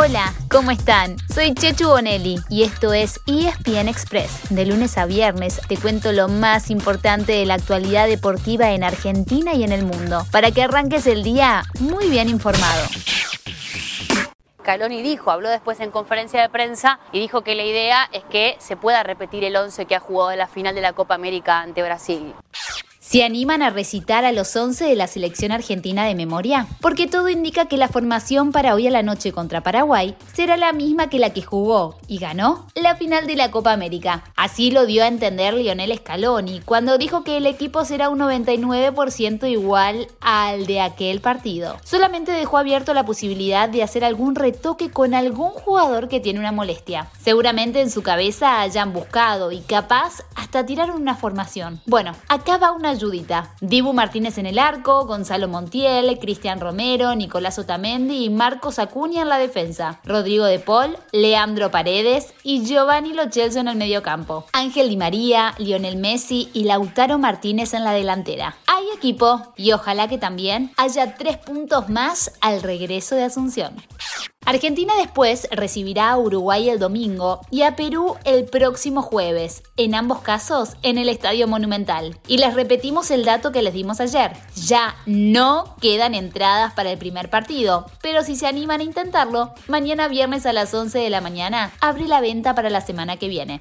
Hola, ¿cómo están? Soy Chechu Bonelli y esto es ESPN Express. De lunes a viernes te cuento lo más importante de la actualidad deportiva en Argentina y en el mundo, para que arranques el día muy bien informado. Caloni dijo, habló después en conferencia de prensa y dijo que la idea es que se pueda repetir el 11 que ha jugado en la final de la Copa América ante Brasil. ¿Se animan a recitar a los 11 de la selección argentina de memoria? Porque todo indica que la formación para hoy a la noche contra Paraguay será la misma que la que jugó y ganó la final de la Copa América. Así lo dio a entender Lionel Scaloni cuando dijo que el equipo será un 99% igual al de aquel partido. Solamente dejó abierto la posibilidad de hacer algún retoque con algún jugador que tiene una molestia. Seguramente en su cabeza hayan buscado y capaz hasta tiraron una formación. Bueno, acá va una ayudita. Dibu Martínez en el arco, Gonzalo Montiel, Cristian Romero, Nicolás Otamendi y Marcos Acuña en la defensa. Rodrigo de Paul, Leandro Paredes y Giovanni Lochelso en el mediocampo. Ángel Di María, Lionel Messi y Lautaro Martínez en la delantera. Hay equipo y ojalá que también haya tres puntos más al regreso de Asunción. Argentina después recibirá a Uruguay el domingo y a Perú el próximo jueves, en ambos casos en el Estadio Monumental. Y les repetimos el dato que les dimos ayer, ya no quedan entradas para el primer partido, pero si se animan a intentarlo, mañana viernes a las 11 de la mañana abre la venta para la semana que viene.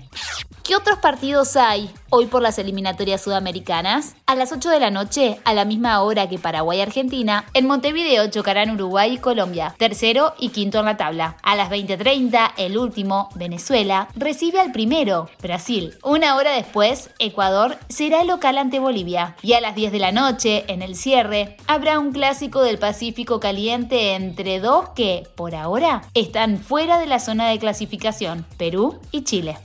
¿Qué otros partidos hay hoy por las eliminatorias sudamericanas? A las 8 de la noche, a la misma hora que Paraguay-Argentina, en Montevideo chocarán Uruguay y Colombia, tercero y quinto en la tabla. A las 20.30, el último, Venezuela, recibe al primero, Brasil. Una hora después, Ecuador será local ante Bolivia. Y a las 10 de la noche, en el cierre, habrá un clásico del Pacífico caliente entre dos que, por ahora, están fuera de la zona de clasificación, Perú y Chile.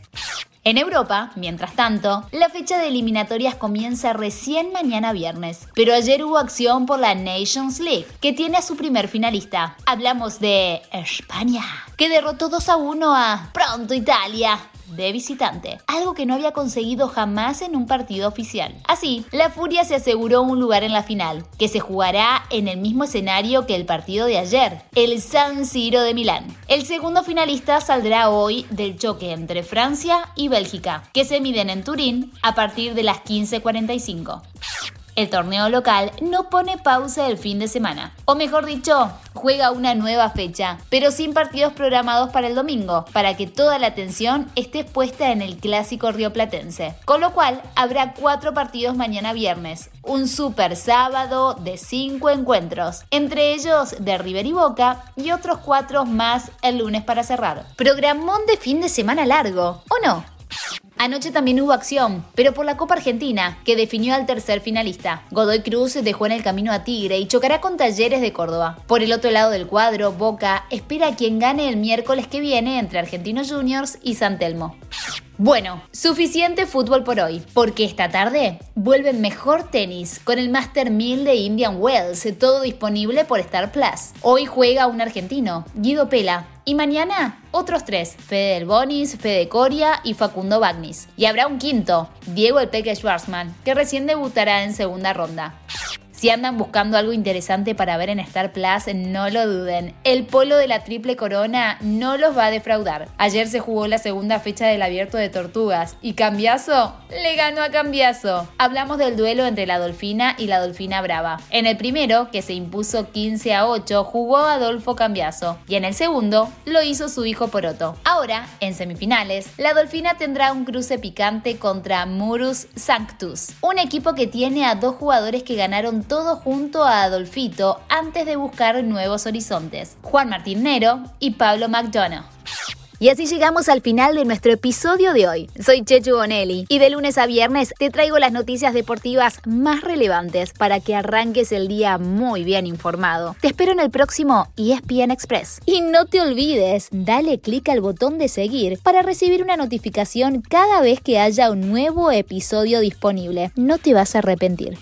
En Europa, mientras tanto, la fecha de eliminatorias comienza recién mañana viernes, pero ayer hubo acción por la Nations League, que tiene a su primer finalista. Hablamos de España, que derrotó 2 a 1 a Pronto Italia de visitante, algo que no había conseguido jamás en un partido oficial. Así, la Furia se aseguró un lugar en la final, que se jugará en el mismo escenario que el partido de ayer, el San Siro de Milán. El segundo finalista saldrá hoy del choque entre Francia y Bélgica, que se miden en Turín a partir de las 15.45. El torneo local no pone pausa el fin de semana, o mejor dicho, juega una nueva fecha, pero sin partidos programados para el domingo, para que toda la atención esté puesta en el clásico rioplatense. Con lo cual, habrá cuatro partidos mañana viernes, un super sábado de cinco encuentros, entre ellos de River y Boca, y otros cuatro más el lunes para cerrar. Programón de fin de semana largo, ¿o no? Anoche también hubo acción, pero por la Copa Argentina, que definió al tercer finalista. Godoy Cruz dejó en el camino a Tigre y chocará con Talleres de Córdoba. Por el otro lado del cuadro, Boca espera a quien gane el miércoles que viene entre Argentinos Juniors y San Telmo. Bueno, suficiente fútbol por hoy, porque esta tarde vuelve mejor tenis con el Master 1000 de Indian Wells, todo disponible por Star Plus. Hoy juega un argentino, Guido Pela, y mañana otros tres, Fede Del Bonis, Fede Coria y Facundo Bagnis. Y habrá un quinto, Diego El Peque Schwarzman, que recién debutará en segunda ronda. Si andan buscando algo interesante para ver en Star Plus, no lo duden. El polo de la triple corona no los va a defraudar. Ayer se jugó la segunda fecha del abierto de Tortugas y Cambiazo le ganó a Cambiazo. Hablamos del duelo entre la Dolfina y la Dolfina Brava. En el primero, que se impuso 15 a 8, jugó Adolfo Cambiazo y en el segundo lo hizo su hijo Poroto. Ahora, en semifinales, la Dolfina tendrá un cruce picante contra Murus Sanctus, un equipo que tiene a dos jugadores que ganaron todo junto a Adolfito antes de buscar nuevos horizontes, Juan Martín Nero y Pablo McDonough. Y así llegamos al final de nuestro episodio de hoy. Soy Chechu Bonelli y de lunes a viernes te traigo las noticias deportivas más relevantes para que arranques el día muy bien informado. Te espero en el próximo ESPN Express. Y no te olvides, dale clic al botón de seguir para recibir una notificación cada vez que haya un nuevo episodio disponible. No te vas a arrepentir.